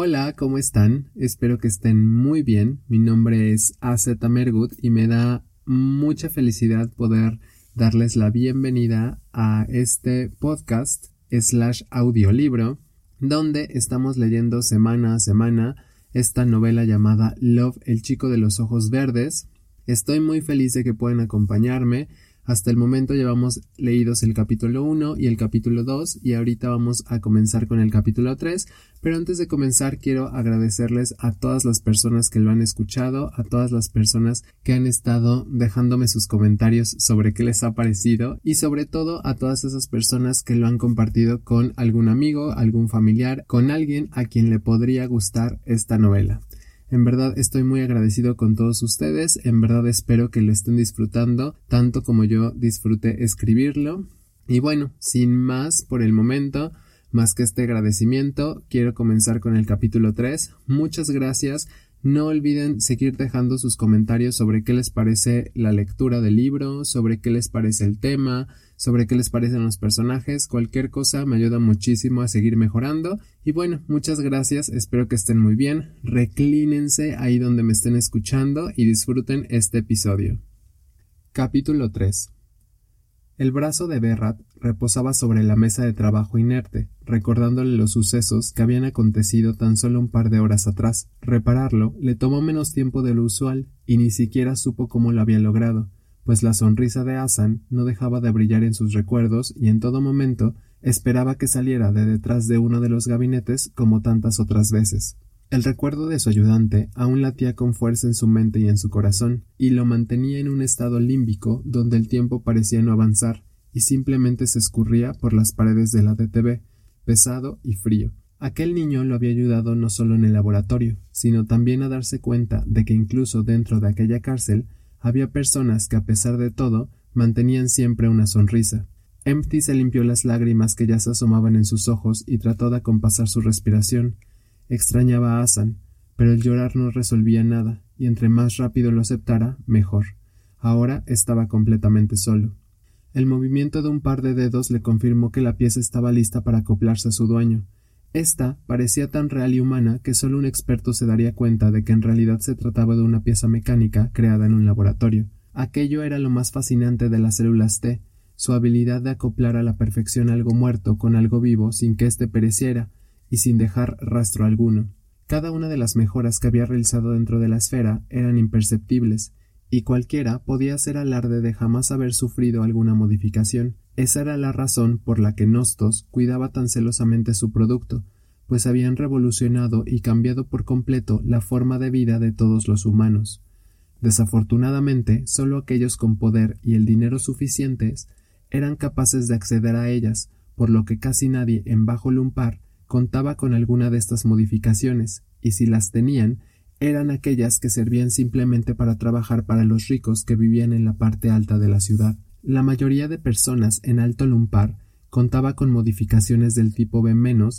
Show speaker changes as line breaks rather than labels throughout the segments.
Hola, ¿cómo están? Espero que estén muy bien. Mi nombre es AZ Mergut y me da mucha felicidad poder darles la bienvenida a este podcast slash audiolibro donde estamos leyendo semana a semana esta novela llamada Love, el chico de los ojos verdes. Estoy muy feliz de que puedan acompañarme. Hasta el momento llevamos leídos el capítulo 1 y el capítulo 2 y ahorita vamos a comenzar con el capítulo 3, pero antes de comenzar quiero agradecerles a todas las personas que lo han escuchado, a todas las personas que han estado dejándome sus comentarios sobre qué les ha parecido y sobre todo a todas esas personas que lo han compartido con algún amigo, algún familiar, con alguien a quien le podría gustar esta novela. En verdad estoy muy agradecido con todos ustedes, en verdad espero que lo estén disfrutando tanto como yo disfruté escribirlo. Y bueno, sin más por el momento, más que este agradecimiento, quiero comenzar con el capítulo 3. Muchas gracias no olviden seguir dejando sus comentarios sobre qué les parece la lectura del libro, sobre qué les parece el tema, sobre qué les parecen los personajes, cualquier cosa me ayuda muchísimo a seguir mejorando. Y bueno, muchas gracias, espero que estén muy bien, reclínense ahí donde me estén escuchando y disfruten este episodio. Capítulo 3 el brazo de Berrat reposaba sobre la mesa de trabajo inerte, recordándole los sucesos que habían acontecido tan solo un par de horas atrás. Repararlo le tomó menos tiempo de lo usual, y ni siquiera supo cómo lo había logrado, pues la sonrisa de Hassan no dejaba de brillar en sus recuerdos y en todo momento esperaba que saliera de detrás de uno de los gabinetes como tantas otras veces. El recuerdo de su ayudante aún latía con fuerza en su mente y en su corazón, y lo mantenía en un estado límbico donde el tiempo parecía no avanzar, y simplemente se escurría por las paredes de la DTV, pesado y frío. Aquel niño lo había ayudado no solo en el laboratorio, sino también a darse cuenta de que incluso dentro de aquella cárcel había personas que a pesar de todo mantenían siempre una sonrisa. Empty se limpió las lágrimas que ya se asomaban en sus ojos y trató de acompasar su respiración, Extrañaba a Hassan, pero el llorar no resolvía nada, y entre más rápido lo aceptara, mejor. Ahora estaba completamente solo. El movimiento de un par de dedos le confirmó que la pieza estaba lista para acoplarse a su dueño. Esta parecía tan real y humana que solo un experto se daría cuenta de que en realidad se trataba de una pieza mecánica creada en un laboratorio. Aquello era lo más fascinante de las células T, su habilidad de acoplar a la perfección algo muerto con algo vivo sin que éste pereciera, y sin dejar rastro alguno. Cada una de las mejoras que había realizado dentro de la esfera eran imperceptibles, y cualquiera podía hacer alarde de jamás haber sufrido alguna modificación. Esa era la razón por la que Nostos cuidaba tan celosamente su producto, pues habían revolucionado y cambiado por completo la forma de vida de todos los humanos. Desafortunadamente, solo aquellos con poder y el dinero suficientes eran capaces de acceder a ellas, por lo que casi nadie en Bajo Lumpar contaba con alguna de estas modificaciones, y si las tenían, eran aquellas que servían simplemente para trabajar para los ricos que vivían en la parte alta de la ciudad. La mayoría de personas en Alto Lumpar contaba con modificaciones del tipo B-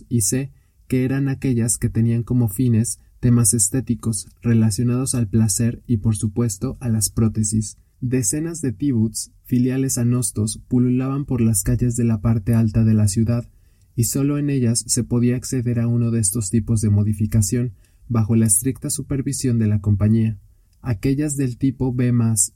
y C, que eran aquellas que tenían como fines temas estéticos relacionados al placer y por supuesto a las prótesis. Decenas de tibuts, filiales a Nostos, pululaban por las calles de la parte alta de la ciudad, y solo en ellas se podía acceder a uno de estos tipos de modificación bajo la estricta supervisión de la compañía. Aquellas del tipo B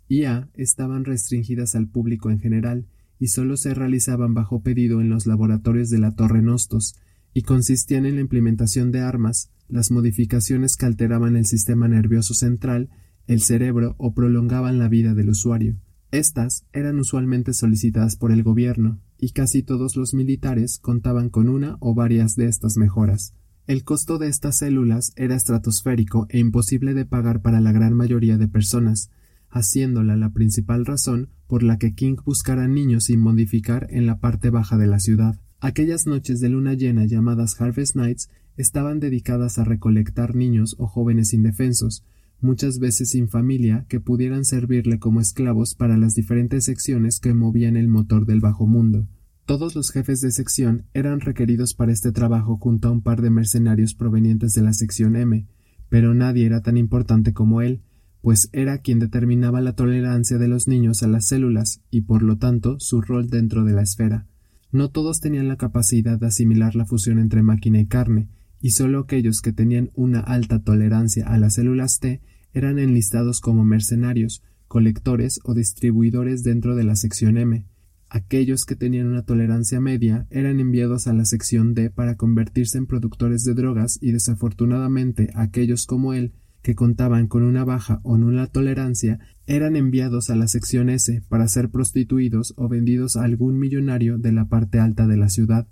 y A estaban restringidas al público en general y solo se realizaban bajo pedido en los laboratorios de la Torre Nostos y consistían en la implementación de armas, las modificaciones que alteraban el sistema nervioso central, el cerebro o prolongaban la vida del usuario. Estas eran usualmente solicitadas por el gobierno, y casi todos los militares contaban con una o varias de estas mejoras. El costo de estas células era estratosférico e imposible de pagar para la gran mayoría de personas, haciéndola la principal razón por la que King buscara niños sin modificar en la parte baja de la ciudad. Aquellas noches de luna llena llamadas Harvest Nights estaban dedicadas a recolectar niños o jóvenes indefensos, muchas veces sin familia, que pudieran servirle como esclavos para las diferentes secciones que movían el motor del bajo mundo. Todos los jefes de sección eran requeridos para este trabajo junto a un par de mercenarios provenientes de la sección M, pero nadie era tan importante como él, pues era quien determinaba la tolerancia de los niños a las células y por lo tanto su rol dentro de la esfera. No todos tenían la capacidad de asimilar la fusión entre máquina y carne, y solo aquellos que tenían una alta tolerancia a las células T eran enlistados como mercenarios, colectores o distribuidores dentro de la sección M. Aquellos que tenían una tolerancia media eran enviados a la sección D para convertirse en productores de drogas y desafortunadamente aquellos como él que contaban con una baja o nula tolerancia eran enviados a la sección S para ser prostituidos o vendidos a algún millonario de la parte alta de la ciudad.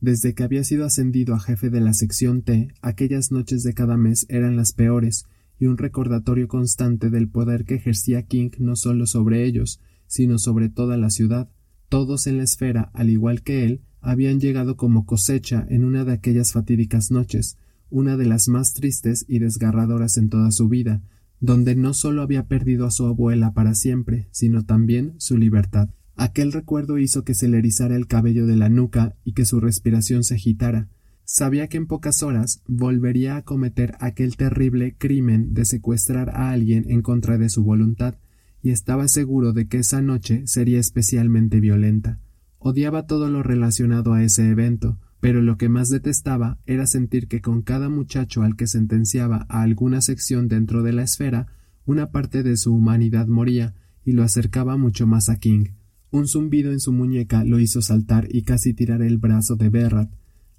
Desde que había sido ascendido a jefe de la sección T, aquellas noches de cada mes eran las peores, y un recordatorio constante del poder que ejercía King no solo sobre ellos, sino sobre toda la ciudad. Todos en la esfera, al igual que él, habían llegado como cosecha en una de aquellas fatídicas noches, una de las más tristes y desgarradoras en toda su vida, donde no solo había perdido a su abuela para siempre, sino también su libertad. Aquel recuerdo hizo que se le erizara el cabello de la nuca y que su respiración se agitara. Sabía que en pocas horas volvería a cometer aquel terrible crimen de secuestrar a alguien en contra de su voluntad, y estaba seguro de que esa noche sería especialmente violenta. Odiaba todo lo relacionado a ese evento, pero lo que más detestaba era sentir que con cada muchacho al que sentenciaba a alguna sección dentro de la esfera, una parte de su humanidad moría y lo acercaba mucho más a King. Un zumbido en su muñeca lo hizo saltar y casi tirar el brazo de Berrat.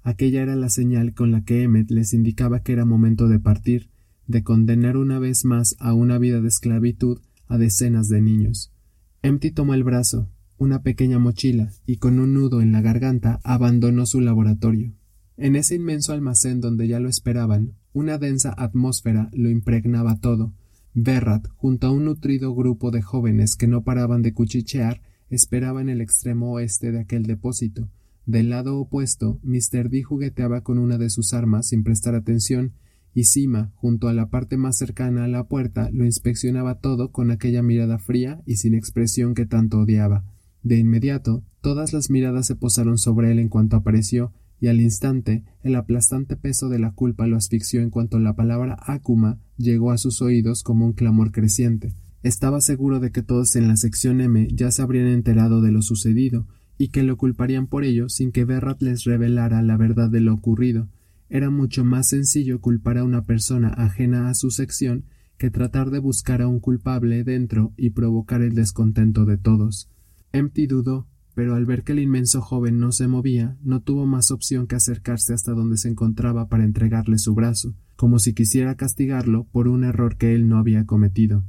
Aquella era la señal con la que Emmet les indicaba que era momento de partir, de condenar una vez más a una vida de esclavitud a decenas de niños. Empty tomó el brazo, una pequeña mochila y con un nudo en la garganta abandonó su laboratorio. En ese inmenso almacén donde ya lo esperaban, una densa atmósfera lo impregnaba todo. Berrat, junto a un nutrido grupo de jóvenes que no paraban de cuchichear, esperaba en el extremo oeste de aquel depósito. Del lado opuesto, Mr. D jugueteaba con una de sus armas sin prestar atención, y Sima, junto a la parte más cercana a la puerta, lo inspeccionaba todo con aquella mirada fría y sin expresión que tanto odiaba. De inmediato, todas las miradas se posaron sobre él en cuanto apareció, y al instante el aplastante peso de la culpa lo asfixió en cuanto la palabra Akuma llegó a sus oídos como un clamor creciente. Estaba seguro de que todos en la sección M ya se habrían enterado de lo sucedido, y que lo culparían por ello sin que Berrat les revelara la verdad de lo ocurrido. Era mucho más sencillo culpar a una persona ajena a su sección que tratar de buscar a un culpable dentro y provocar el descontento de todos. Empty dudó, pero al ver que el inmenso joven no se movía, no tuvo más opción que acercarse hasta donde se encontraba para entregarle su brazo, como si quisiera castigarlo por un error que él no había cometido.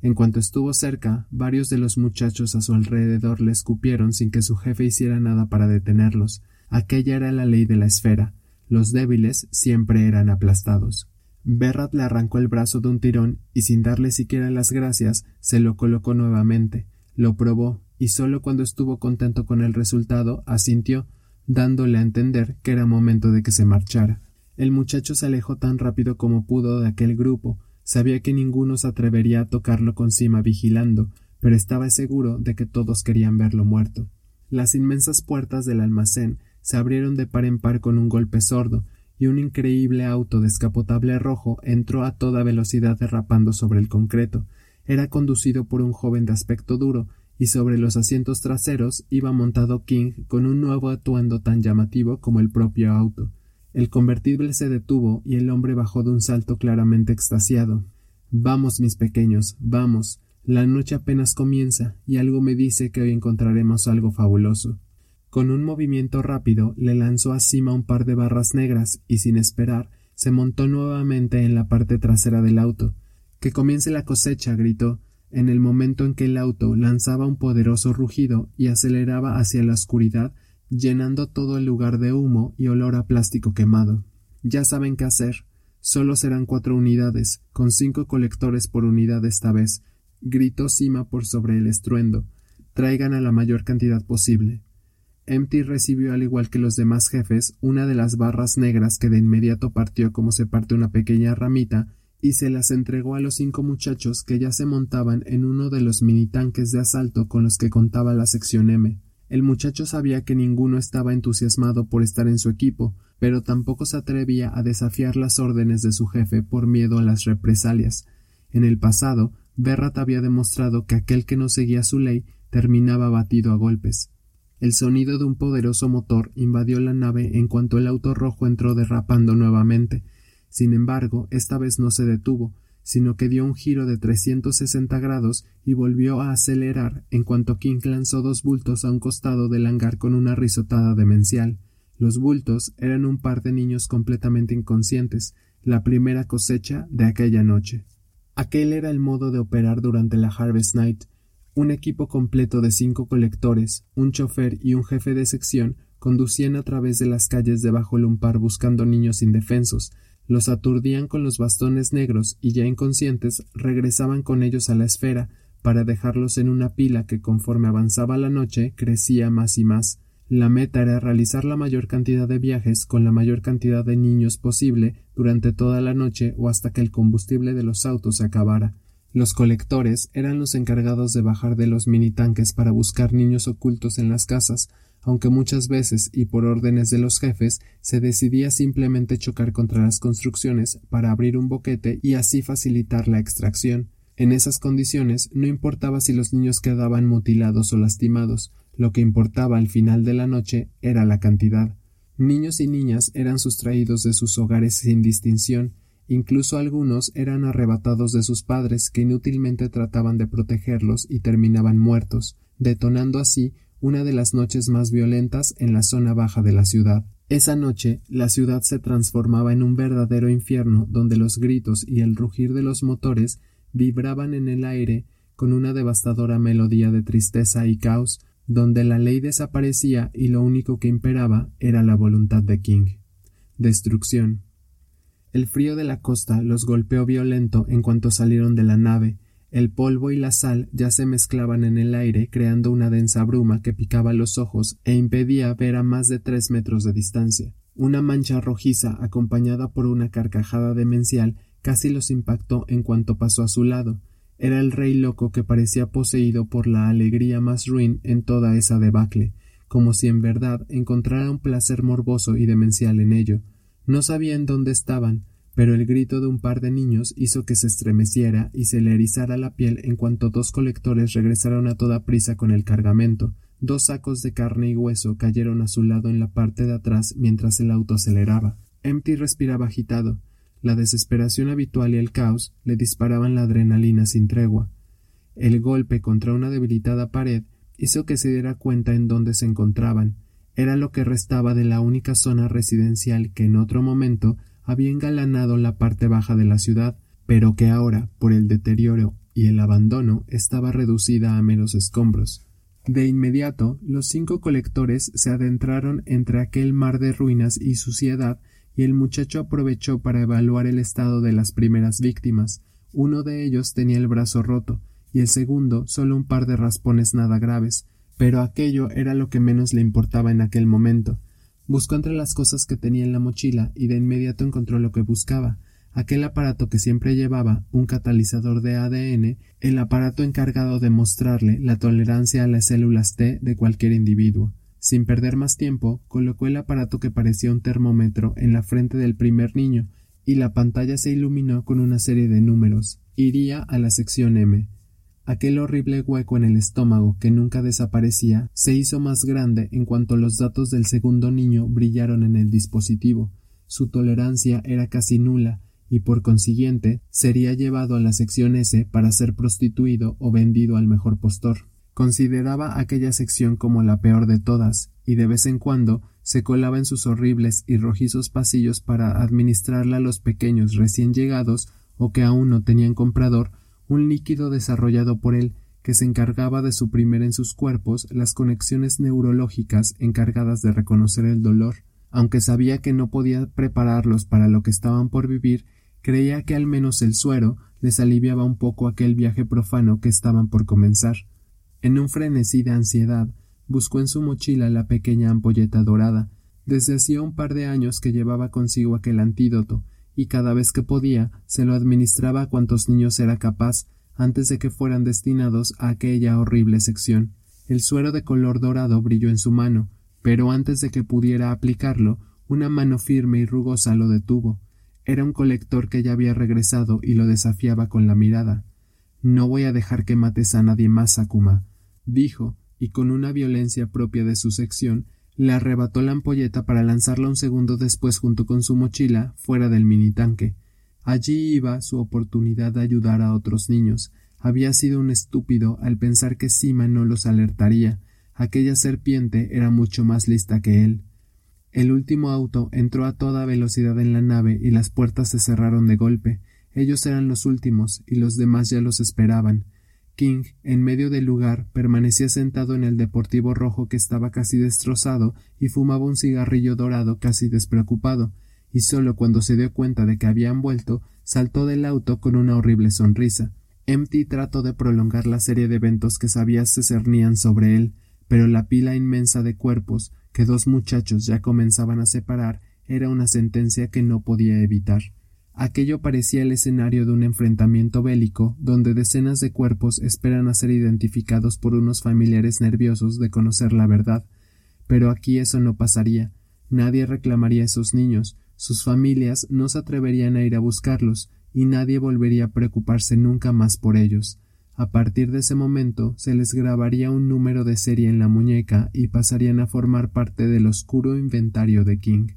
En cuanto estuvo cerca, varios de los muchachos a su alrededor le escupieron sin que su jefe hiciera nada para detenerlos. Aquella era la ley de la esfera. Los débiles siempre eran aplastados. Berrat le arrancó el brazo de un tirón y sin darle siquiera las gracias se lo colocó nuevamente, lo probó y solo cuando estuvo contento con el resultado asintió, dándole a entender que era momento de que se marchara. El muchacho se alejó tan rápido como pudo de aquel grupo, sabía que ninguno se atrevería a tocarlo con cima vigilando, pero estaba seguro de que todos querían verlo muerto. Las inmensas puertas del almacén se abrieron de par en par con un golpe sordo, y un increíble auto descapotable rojo entró a toda velocidad derrapando sobre el concreto. Era conducido por un joven de aspecto duro, y sobre los asientos traseros iba montado King con un nuevo atuendo tan llamativo como el propio auto. El convertible se detuvo y el hombre bajó de un salto claramente extasiado. Vamos, mis pequeños, vamos. La noche apenas comienza y algo me dice que hoy encontraremos algo fabuloso. Con un movimiento rápido le lanzó a Cima un par de barras negras y sin esperar se montó nuevamente en la parte trasera del auto. Que comience la cosecha, gritó en el momento en que el auto lanzaba un poderoso rugido y aceleraba hacia la oscuridad, llenando todo el lugar de humo y olor a plástico quemado. Ya saben qué hacer. Solo serán cuatro unidades, con cinco colectores por unidad esta vez, gritó Sima por sobre el estruendo. Traigan a la mayor cantidad posible. Empty recibió al igual que los demás jefes una de las barras negras que de inmediato partió como se parte una pequeña ramita y se las entregó a los cinco muchachos que ya se montaban en uno de los minitanques de asalto con los que contaba la sección M. El muchacho sabía que ninguno estaba entusiasmado por estar en su equipo, pero tampoco se atrevía a desafiar las órdenes de su jefe por miedo a las represalias. En el pasado, Berrat había demostrado que aquel que no seguía su ley terminaba batido a golpes. El sonido de un poderoso motor invadió la nave en cuanto el auto rojo entró derrapando nuevamente. Sin embargo, esta vez no se detuvo, sino que dio un giro de 360 grados y volvió a acelerar en cuanto King lanzó dos bultos a un costado del hangar con una risotada demencial. Los bultos eran un par de niños completamente inconscientes, la primera cosecha de aquella noche. Aquel era el modo de operar durante la Harvest Night, un equipo completo de cinco colectores, un chofer y un jefe de sección conducían a través de las calles de Bajo Lumpar buscando niños indefensos, los aturdían con los bastones negros y ya inconscientes regresaban con ellos a la esfera para dejarlos en una pila que conforme avanzaba la noche crecía más y más. La meta era realizar la mayor cantidad de viajes con la mayor cantidad de niños posible durante toda la noche o hasta que el combustible de los autos se acabara. Los colectores eran los encargados de bajar de los minitanques para buscar niños ocultos en las casas, aunque muchas veces y por órdenes de los jefes se decidía simplemente chocar contra las construcciones para abrir un boquete y así facilitar la extracción. En esas condiciones no importaba si los niños quedaban mutilados o lastimados, lo que importaba al final de la noche era la cantidad. Niños y niñas eran sustraídos de sus hogares sin distinción, Incluso algunos eran arrebatados de sus padres que inútilmente trataban de protegerlos y terminaban muertos, detonando así una de las noches más violentas en la zona baja de la ciudad. Esa noche la ciudad se transformaba en un verdadero infierno donde los gritos y el rugir de los motores vibraban en el aire con una devastadora melodía de tristeza y caos, donde la ley desaparecía y lo único que imperaba era la voluntad de King. Destrucción, el frío de la costa los golpeó violento en cuanto salieron de la nave. El polvo y la sal ya se mezclaban en el aire, creando una densa bruma que picaba los ojos e impedía ver a más de tres metros de distancia. Una mancha rojiza, acompañada por una carcajada demencial, casi los impactó en cuanto pasó a su lado. Era el rey loco que parecía poseído por la alegría más ruin en toda esa debacle, como si en verdad encontrara un placer morboso y demencial en ello. No sabían dónde estaban, pero el grito de un par de niños hizo que se estremeciera y se le erizara la piel en cuanto dos colectores regresaron a toda prisa con el cargamento. Dos sacos de carne y hueso cayeron a su lado en la parte de atrás mientras el auto aceleraba. Empty respiraba agitado. La desesperación habitual y el caos le disparaban la adrenalina sin tregua. El golpe contra una debilitada pared hizo que se diera cuenta en dónde se encontraban, era lo que restaba de la única zona residencial que en otro momento había engalanado la parte baja de la ciudad, pero que ahora, por el deterioro y el abandono, estaba reducida a meros escombros. De inmediato, los cinco colectores se adentraron entre aquel mar de ruinas y suciedad, y el muchacho aprovechó para evaluar el estado de las primeras víctimas. Uno de ellos tenía el brazo roto, y el segundo solo un par de raspones nada graves, pero aquello era lo que menos le importaba en aquel momento. Buscó entre las cosas que tenía en la mochila y de inmediato encontró lo que buscaba aquel aparato que siempre llevaba, un catalizador de ADN, el aparato encargado de mostrarle la tolerancia a las células T de cualquier individuo. Sin perder más tiempo, colocó el aparato que parecía un termómetro en la frente del primer niño, y la pantalla se iluminó con una serie de números. Iría a la sección M. Aquel horrible hueco en el estómago que nunca desaparecía se hizo más grande en cuanto los datos del segundo niño brillaron en el dispositivo. Su tolerancia era casi nula y por consiguiente sería llevado a la sección S para ser prostituido o vendido al mejor postor. Consideraba aquella sección como la peor de todas, y de vez en cuando se colaba en sus horribles y rojizos pasillos para administrarla a los pequeños recién llegados o que aún no tenían comprador un líquido desarrollado por él que se encargaba de suprimir en sus cuerpos las conexiones neurológicas encargadas de reconocer el dolor. Aunque sabía que no podía prepararlos para lo que estaban por vivir, creía que al menos el suero les aliviaba un poco aquel viaje profano que estaban por comenzar. En un frenesí de ansiedad, buscó en su mochila la pequeña ampolleta dorada. Desde hacía un par de años que llevaba consigo aquel antídoto, y cada vez que podía se lo administraba a cuantos niños era capaz antes de que fueran destinados a aquella horrible sección. El suero de color dorado brilló en su mano, pero antes de que pudiera aplicarlo, una mano firme y rugosa lo detuvo. Era un colector que ya había regresado y lo desafiaba con la mirada. No voy a dejar que mates a nadie más, Akuma, dijo, y con una violencia propia de su sección, le arrebató la ampolleta para lanzarla un segundo después junto con su mochila fuera del minitanque. Allí iba su oportunidad de ayudar a otros niños. Había sido un estúpido al pensar que Sima no los alertaría. Aquella serpiente era mucho más lista que él. El último auto entró a toda velocidad en la nave y las puertas se cerraron de golpe. Ellos eran los últimos y los demás ya los esperaban. King, en medio del lugar, permanecía sentado en el deportivo rojo que estaba casi destrozado y fumaba un cigarrillo dorado casi despreocupado, y solo cuando se dio cuenta de que habían vuelto, saltó del auto con una horrible sonrisa. Empty trató de prolongar la serie de eventos que sabía se cernían sobre él, pero la pila inmensa de cuerpos que dos muchachos ya comenzaban a separar era una sentencia que no podía evitar. Aquello parecía el escenario de un enfrentamiento bélico donde decenas de cuerpos esperan a ser identificados por unos familiares nerviosos de conocer la verdad. Pero aquí eso no pasaría. Nadie reclamaría a esos niños, sus familias no se atreverían a ir a buscarlos, y nadie volvería a preocuparse nunca más por ellos. A partir de ese momento se les grabaría un número de serie en la muñeca y pasarían a formar parte del oscuro inventario de King.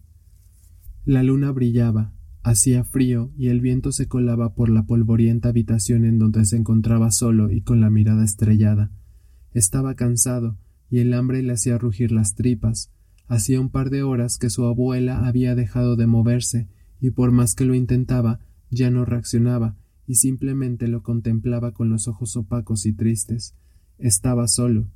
La luna brillaba, hacía frío y el viento se colaba por la polvorienta habitación en donde se encontraba solo y con la mirada estrellada. Estaba cansado y el hambre le hacía rugir las tripas. Hacía un par de horas que su abuela había dejado de moverse y por más que lo intentaba ya no reaccionaba y simplemente lo contemplaba con los ojos opacos y tristes. Estaba solo.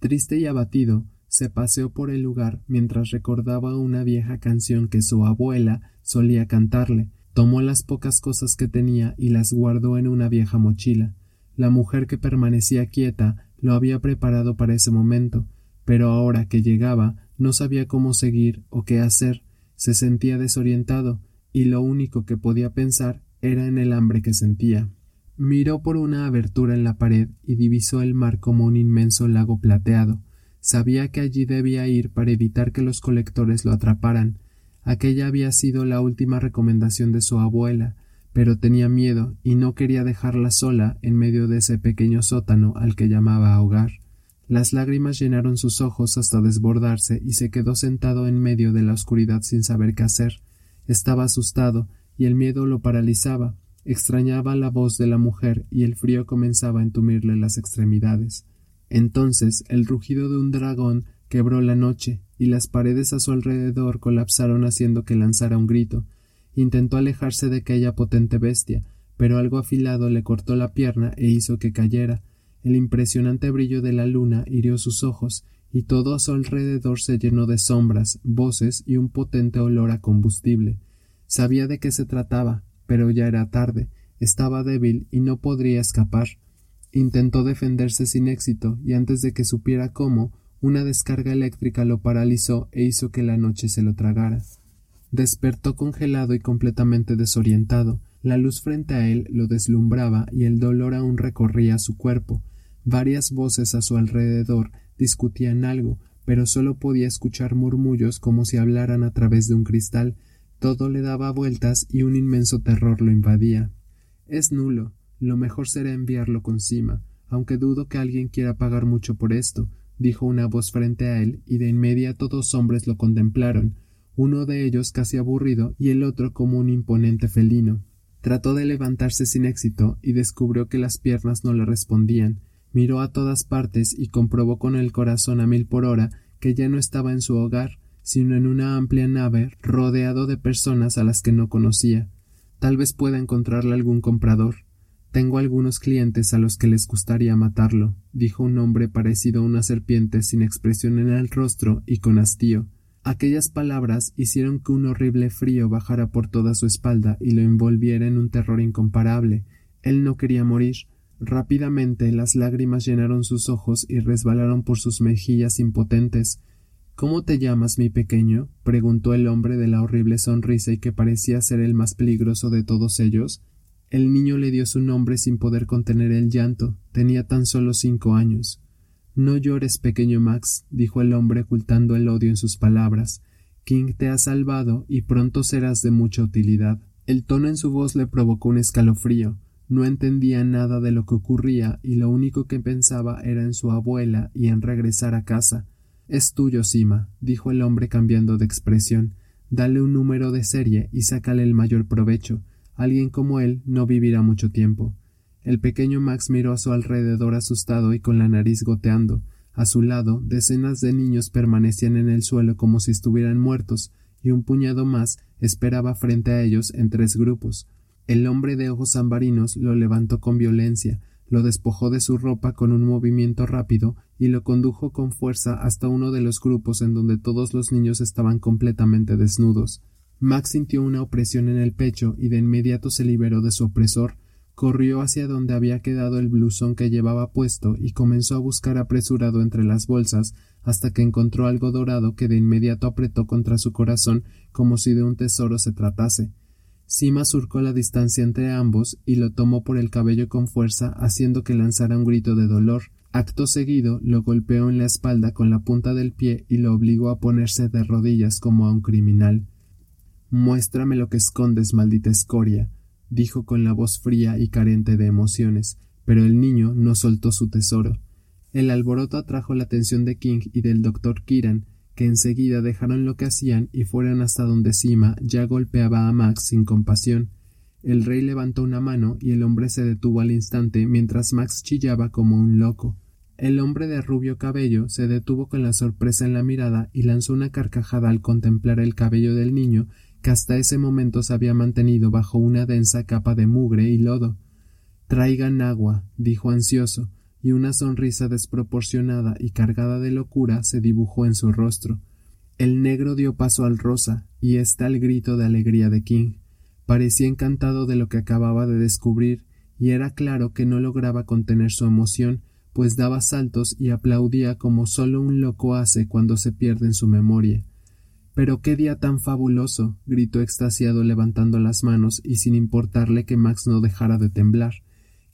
Triste y abatido, se paseó por el lugar mientras recordaba una vieja canción que su abuela solía cantarle. Tomó las pocas cosas que tenía y las guardó en una vieja mochila. La mujer que permanecía quieta lo había preparado para ese momento, pero ahora que llegaba no sabía cómo seguir o qué hacer, se sentía desorientado, y lo único que podía pensar era en el hambre que sentía. Miró por una abertura en la pared y divisó el mar como un inmenso lago plateado. Sabía que allí debía ir para evitar que los colectores lo atraparan. Aquella había sido la última recomendación de su abuela, pero tenía miedo y no quería dejarla sola en medio de ese pequeño sótano al que llamaba hogar. Las lágrimas llenaron sus ojos hasta desbordarse y se quedó sentado en medio de la oscuridad sin saber qué hacer. Estaba asustado, y el miedo lo paralizaba, extrañaba la voz de la mujer y el frío comenzaba a entumirle las extremidades. Entonces el rugido de un dragón quebró la noche y las paredes a su alrededor colapsaron haciendo que lanzara un grito. Intentó alejarse de aquella potente bestia, pero algo afilado le cortó la pierna e hizo que cayera. El impresionante brillo de la luna hirió sus ojos, y todo a su alrededor se llenó de sombras, voces y un potente olor a combustible. Sabía de qué se trataba, pero ya era tarde, estaba débil y no podría escapar. Intentó defenderse sin éxito, y antes de que supiera cómo, una descarga eléctrica lo paralizó e hizo que la noche se lo tragara. Despertó congelado y completamente desorientado. La luz frente a él lo deslumbraba y el dolor aún recorría su cuerpo. Varias voces a su alrededor discutían algo, pero solo podía escuchar murmullos como si hablaran a través de un cristal, todo le daba vueltas y un inmenso terror lo invadía. Es nulo. Lo mejor será enviarlo con cima, aunque dudo que alguien quiera pagar mucho por esto, dijo una voz frente a él, y de inmediato dos hombres lo contemplaron, uno de ellos casi aburrido y el otro como un imponente felino. Trató de levantarse sin éxito y descubrió que las piernas no le respondían. Miró a todas partes y comprobó con el corazón a mil por hora que ya no estaba en su hogar, sino en una amplia nave rodeado de personas a las que no conocía. Tal vez pueda encontrarle algún comprador. Tengo algunos clientes a los que les gustaría matarlo, dijo un hombre parecido a una serpiente sin expresión en el rostro y con hastío. Aquellas palabras hicieron que un horrible frío bajara por toda su espalda y lo envolviera en un terror incomparable. Él no quería morir. Rápidamente las lágrimas llenaron sus ojos y resbalaron por sus mejillas impotentes. ¿Cómo te llamas, mi pequeño? preguntó el hombre de la horrible sonrisa y que parecía ser el más peligroso de todos ellos. El niño le dio su nombre sin poder contener el llanto. Tenía tan solo cinco años. No llores, pequeño Max, dijo el hombre ocultando el odio en sus palabras. King te ha salvado y pronto serás de mucha utilidad. El tono en su voz le provocó un escalofrío. No entendía nada de lo que ocurría y lo único que pensaba era en su abuela y en regresar a casa. Es tuyo, Sima, dijo el hombre cambiando de expresión. Dale un número de serie y sácale el mayor provecho. Alguien como él no vivirá mucho tiempo. El pequeño Max miró a su alrededor asustado y con la nariz goteando. A su lado, decenas de niños permanecían en el suelo como si estuvieran muertos, y un puñado más esperaba frente a ellos en tres grupos. El hombre de ojos ambarinos lo levantó con violencia, lo despojó de su ropa con un movimiento rápido y lo condujo con fuerza hasta uno de los grupos en donde todos los niños estaban completamente desnudos. Max sintió una opresión en el pecho y de inmediato se liberó de su opresor, corrió hacia donde había quedado el blusón que llevaba puesto y comenzó a buscar apresurado entre las bolsas hasta que encontró algo dorado que de inmediato apretó contra su corazón como si de un tesoro se tratase. Sima surcó la distancia entre ambos y lo tomó por el cabello con fuerza, haciendo que lanzara un grito de dolor. Acto seguido lo golpeó en la espalda con la punta del pie y lo obligó a ponerse de rodillas como a un criminal. Muéstrame lo que escondes, maldita escoria, dijo con la voz fría y carente de emociones, pero el niño no soltó su tesoro. El alboroto atrajo la atención de King y del doctor Kiran, que enseguida dejaron lo que hacían y fueron hasta donde Sima ya golpeaba a Max sin compasión. El rey levantó una mano y el hombre se detuvo al instante mientras Max chillaba como un loco. El hombre de rubio cabello se detuvo con la sorpresa en la mirada y lanzó una carcajada al contemplar el cabello del niño que hasta ese momento se había mantenido bajo una densa capa de mugre y lodo. Traigan agua, dijo ansioso, y una sonrisa desproporcionada y cargada de locura se dibujó en su rostro. El negro dio paso al rosa, y está el grito de alegría de King. Parecía encantado de lo que acababa de descubrir, y era claro que no lograba contener su emoción, pues daba saltos y aplaudía como solo un loco hace cuando se pierde en su memoria. Pero qué día tan fabuloso. gritó extasiado levantando las manos y sin importarle que Max no dejara de temblar.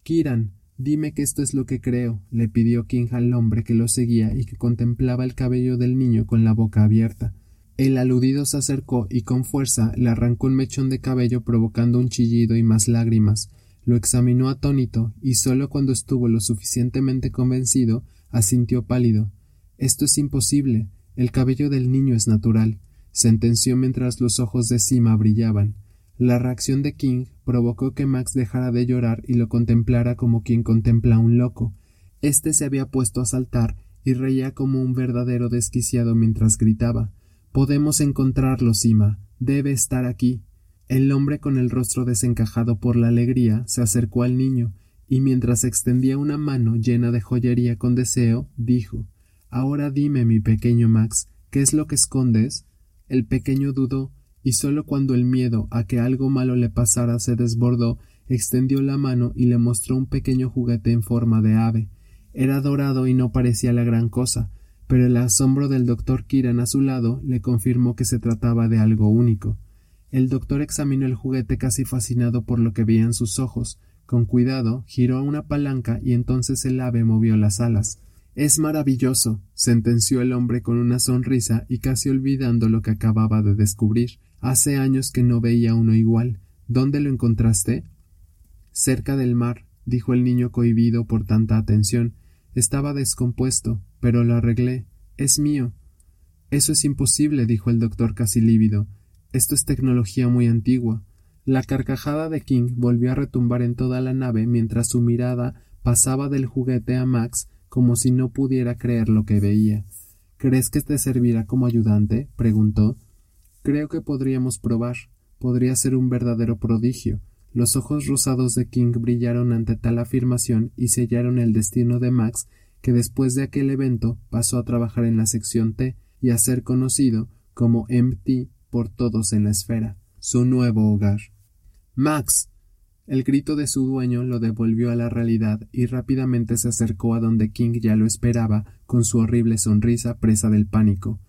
Kiran, Dime que esto es lo que creo, le pidió King al hombre que lo seguía y que contemplaba el cabello del niño con la boca abierta. El aludido se acercó y con fuerza le arrancó un mechón de cabello provocando un chillido y más lágrimas. Lo examinó atónito y sólo cuando estuvo lo suficientemente convencido asintió pálido. Esto es imposible. El cabello del niño es natural, sentenció mientras los ojos de Sima brillaban. La reacción de King provocó que Max dejara de llorar y lo contemplara como quien contempla a un loco. Este se había puesto a saltar y reía como un verdadero desquiciado mientras gritaba Podemos encontrarlo, Sima. Debe estar aquí. El hombre con el rostro desencajado por la alegría se acercó al niño y mientras extendía una mano llena de joyería con deseo, dijo Ahora dime, mi pequeño Max, ¿qué es lo que escondes? El pequeño dudó y sólo cuando el miedo a que algo malo le pasara se desbordó, extendió la mano y le mostró un pequeño juguete en forma de ave. Era dorado y no parecía la gran cosa, pero el asombro del doctor Kiran a su lado le confirmó que se trataba de algo único. El doctor examinó el juguete casi fascinado por lo que veían sus ojos. Con cuidado giró una palanca y entonces el ave movió las alas. Es maravilloso, sentenció el hombre con una sonrisa y casi olvidando lo que acababa de descubrir. Hace años que no veía uno igual. ¿Dónde lo encontraste? Cerca del mar, dijo el niño cohibido por tanta atención. Estaba descompuesto, pero lo arreglé. Es mío. Eso es imposible, dijo el doctor casi lívido. Esto es tecnología muy antigua. La carcajada de King volvió a retumbar en toda la nave mientras su mirada pasaba del juguete a Max como si no pudiera creer lo que veía. ¿Crees que te servirá como ayudante? preguntó. Creo que podríamos probar. Podría ser un verdadero prodigio. Los ojos rosados de King brillaron ante tal afirmación y sellaron el destino de Max, que después de aquel evento pasó a trabajar en la sección T y a ser conocido como MT por todos en la esfera, su nuevo hogar. Max. El grito de su dueño lo devolvió a la realidad y rápidamente se acercó a donde King ya lo esperaba, con su horrible sonrisa presa del pánico.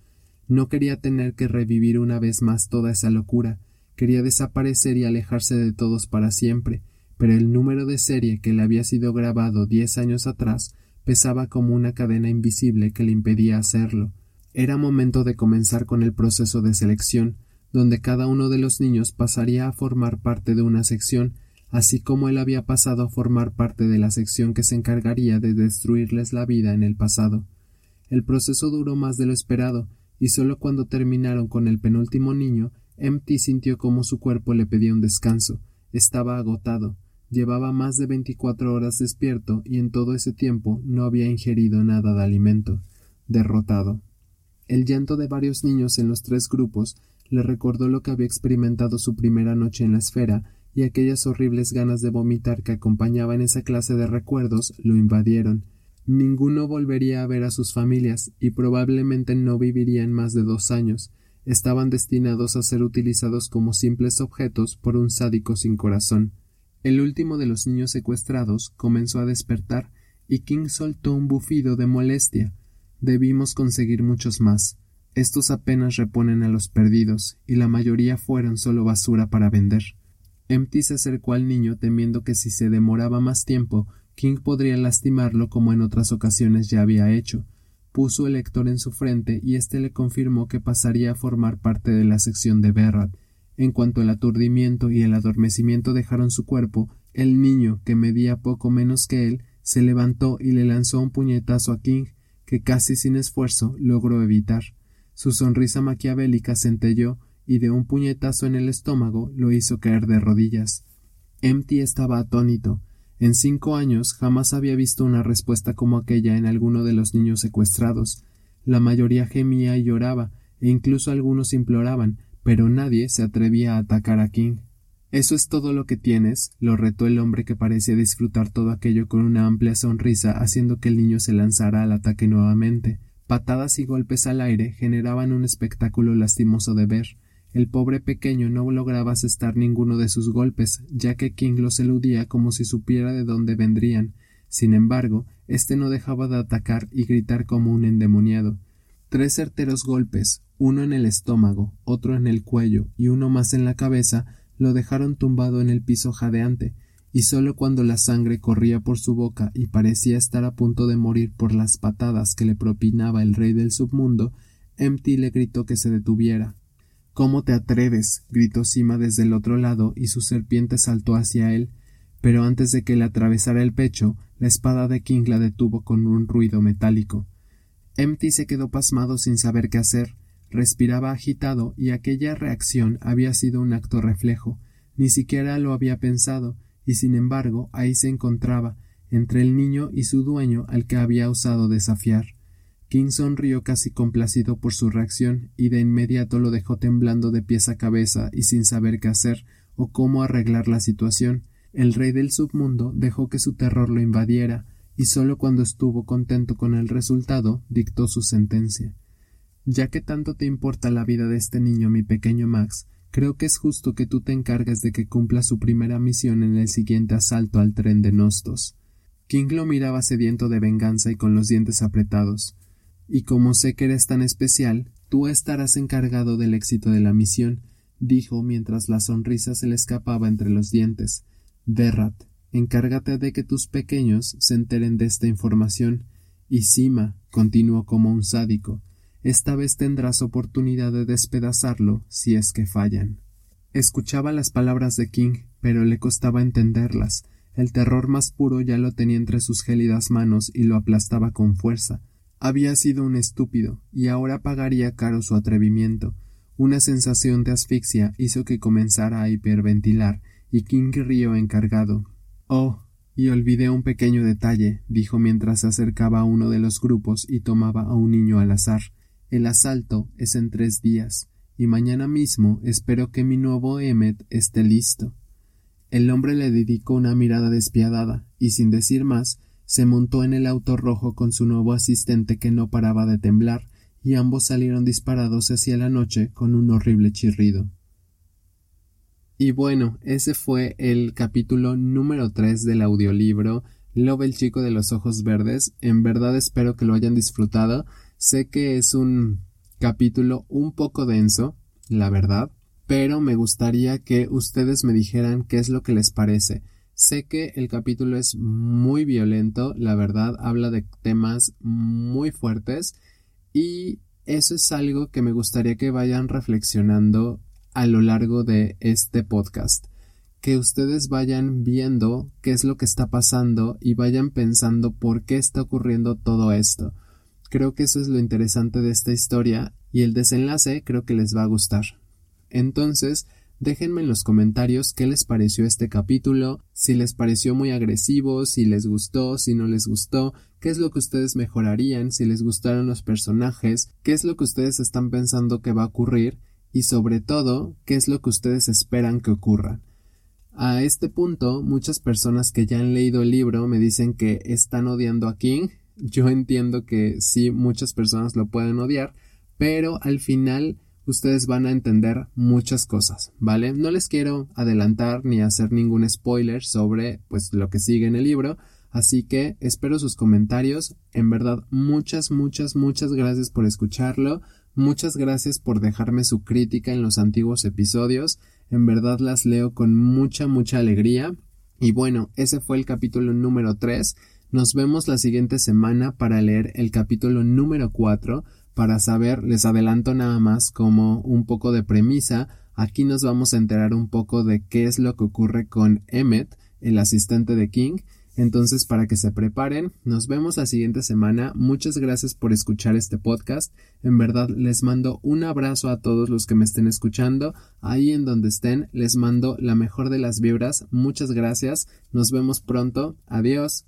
No quería tener que revivir una vez más toda esa locura, quería desaparecer y alejarse de todos para siempre, pero el número de serie que le había sido grabado diez años atrás pesaba como una cadena invisible que le impedía hacerlo. Era momento de comenzar con el proceso de selección, donde cada uno de los niños pasaría a formar parte de una sección así como él había pasado a formar parte de la sección que se encargaría de destruirles la vida en el pasado. El proceso duró más de lo esperado, y solo cuando terminaron con el penúltimo niño, Empty sintió como su cuerpo le pedía un descanso. Estaba agotado, llevaba más de veinticuatro horas despierto y en todo ese tiempo no había ingerido nada de alimento. Derrotado. El llanto de varios niños en los tres grupos le recordó lo que había experimentado su primera noche en la esfera y aquellas horribles ganas de vomitar que acompañaban esa clase de recuerdos lo invadieron. Ninguno volvería a ver a sus familias y probablemente no vivirían más de dos años. Estaban destinados a ser utilizados como simples objetos por un sádico sin corazón. El último de los niños secuestrados comenzó a despertar y King soltó un bufido de molestia. Debimos conseguir muchos más. Estos apenas reponen a los perdidos, y la mayoría fueron solo basura para vender. Empty se acercó al niño temiendo que si se demoraba más tiempo, King podría lastimarlo como en otras ocasiones ya había hecho. Puso el lector en su frente y éste le confirmó que pasaría a formar parte de la sección de Berrat. En cuanto el aturdimiento y el adormecimiento dejaron su cuerpo, el niño, que medía poco menos que él, se levantó y le lanzó un puñetazo a King, que casi sin esfuerzo logró evitar. Su sonrisa maquiavélica centelló y de un puñetazo en el estómago lo hizo caer de rodillas. Empty estaba atónito. En cinco años jamás había visto una respuesta como aquella en alguno de los niños secuestrados. La mayoría gemía y lloraba, e incluso algunos imploraban, pero nadie se atrevía a atacar a King. ¿Eso es todo lo que tienes? lo retó el hombre que parecía disfrutar todo aquello con una amplia sonrisa, haciendo que el niño se lanzara al ataque nuevamente. Patadas y golpes al aire generaban un espectáculo lastimoso de ver. El pobre pequeño no lograba asestar ninguno de sus golpes, ya que King los eludía como si supiera de dónde vendrían. Sin embargo, éste no dejaba de atacar y gritar como un endemoniado. Tres certeros golpes, uno en el estómago, otro en el cuello y uno más en la cabeza, lo dejaron tumbado en el piso jadeante, y sólo cuando la sangre corría por su boca y parecía estar a punto de morir por las patadas que le propinaba el rey del submundo, Empty le gritó que se detuviera, ¿Cómo te atreves? gritó Sima desde el otro lado y su serpiente saltó hacia él, pero antes de que le atravesara el pecho, la espada de King la detuvo con un ruido metálico. Empty se quedó pasmado sin saber qué hacer, respiraba agitado y aquella reacción había sido un acto reflejo, ni siquiera lo había pensado, y sin embargo ahí se encontraba, entre el niño y su dueño al que había osado desafiar. King sonrió casi complacido por su reacción y de inmediato lo dejó temblando de pies a cabeza y sin saber qué hacer o cómo arreglar la situación. El rey del submundo dejó que su terror lo invadiera y solo cuando estuvo contento con el resultado dictó su sentencia. Ya que tanto te importa la vida de este niño, mi pequeño Max, creo que es justo que tú te encargues de que cumpla su primera misión en el siguiente asalto al tren de Nostos. King lo miraba sediento de venganza y con los dientes apretados. Y como sé que eres tan especial, tú estarás encargado del éxito de la misión, dijo mientras la sonrisa se le escapaba entre los dientes. Berrat, encárgate de que tus pequeños se enteren de esta información. Y Sima, continuó como un sádico, esta vez tendrás oportunidad de despedazarlo si es que fallan. Escuchaba las palabras de King, pero le costaba entenderlas. El terror más puro ya lo tenía entre sus gélidas manos y lo aplastaba con fuerza. Había sido un estúpido, y ahora pagaría caro su atrevimiento. Una sensación de asfixia hizo que comenzara a hiperventilar, y King rió encargado. Oh, y olvidé un pequeño detalle, dijo mientras se acercaba a uno de los grupos y tomaba a un niño al azar. El asalto es en tres días, y mañana mismo espero que mi nuevo Emmet esté listo. El hombre le dedicó una mirada despiadada, y sin decir más, se montó en el auto rojo con su nuevo asistente que no paraba de temblar, y ambos salieron disparados hacia la noche con un horrible chirrido. Y bueno, ese fue el capítulo número 3 del audiolibro Love el chico de los ojos verdes. En verdad espero que lo hayan disfrutado. Sé que es un capítulo un poco denso, la verdad, pero me gustaría que ustedes me dijeran qué es lo que les parece. Sé que el capítulo es muy violento, la verdad, habla de temas muy fuertes y eso es algo que me gustaría que vayan reflexionando a lo largo de este podcast. que ustedes vayan viendo qué es lo que está pasando y vayan pensando por qué está ocurriendo todo esto. Creo que eso es lo interesante de esta historia y el desenlace creo que les va a gustar. Entonces, déjenme en los comentarios qué les pareció este capítulo, si les pareció muy agresivo, si les gustó, si no les gustó, qué es lo que ustedes mejorarían, si les gustaron los personajes, qué es lo que ustedes están pensando que va a ocurrir y sobre todo qué es lo que ustedes esperan que ocurra. A este punto, muchas personas que ya han leído el libro me dicen que están odiando a King. Yo entiendo que sí, muchas personas lo pueden odiar, pero al final ustedes van a entender muchas cosas, ¿vale? No les quiero adelantar ni hacer ningún spoiler sobre pues lo que sigue en el libro, así que espero sus comentarios. En verdad, muchas, muchas, muchas gracias por escucharlo. Muchas gracias por dejarme su crítica en los antiguos episodios. En verdad las leo con mucha, mucha alegría. Y bueno, ese fue el capítulo número 3. Nos vemos la siguiente semana para leer el capítulo número 4. Para saber, les adelanto nada más como un poco de premisa. Aquí nos vamos a enterar un poco de qué es lo que ocurre con Emmet, el asistente de King, entonces, para que se preparen, nos vemos la siguiente semana. Muchas gracias por escuchar este podcast. En verdad, les mando un abrazo a todos los que me estén escuchando. Ahí en donde estén, les mando la mejor de las vibras. Muchas gracias. Nos vemos pronto. Adiós.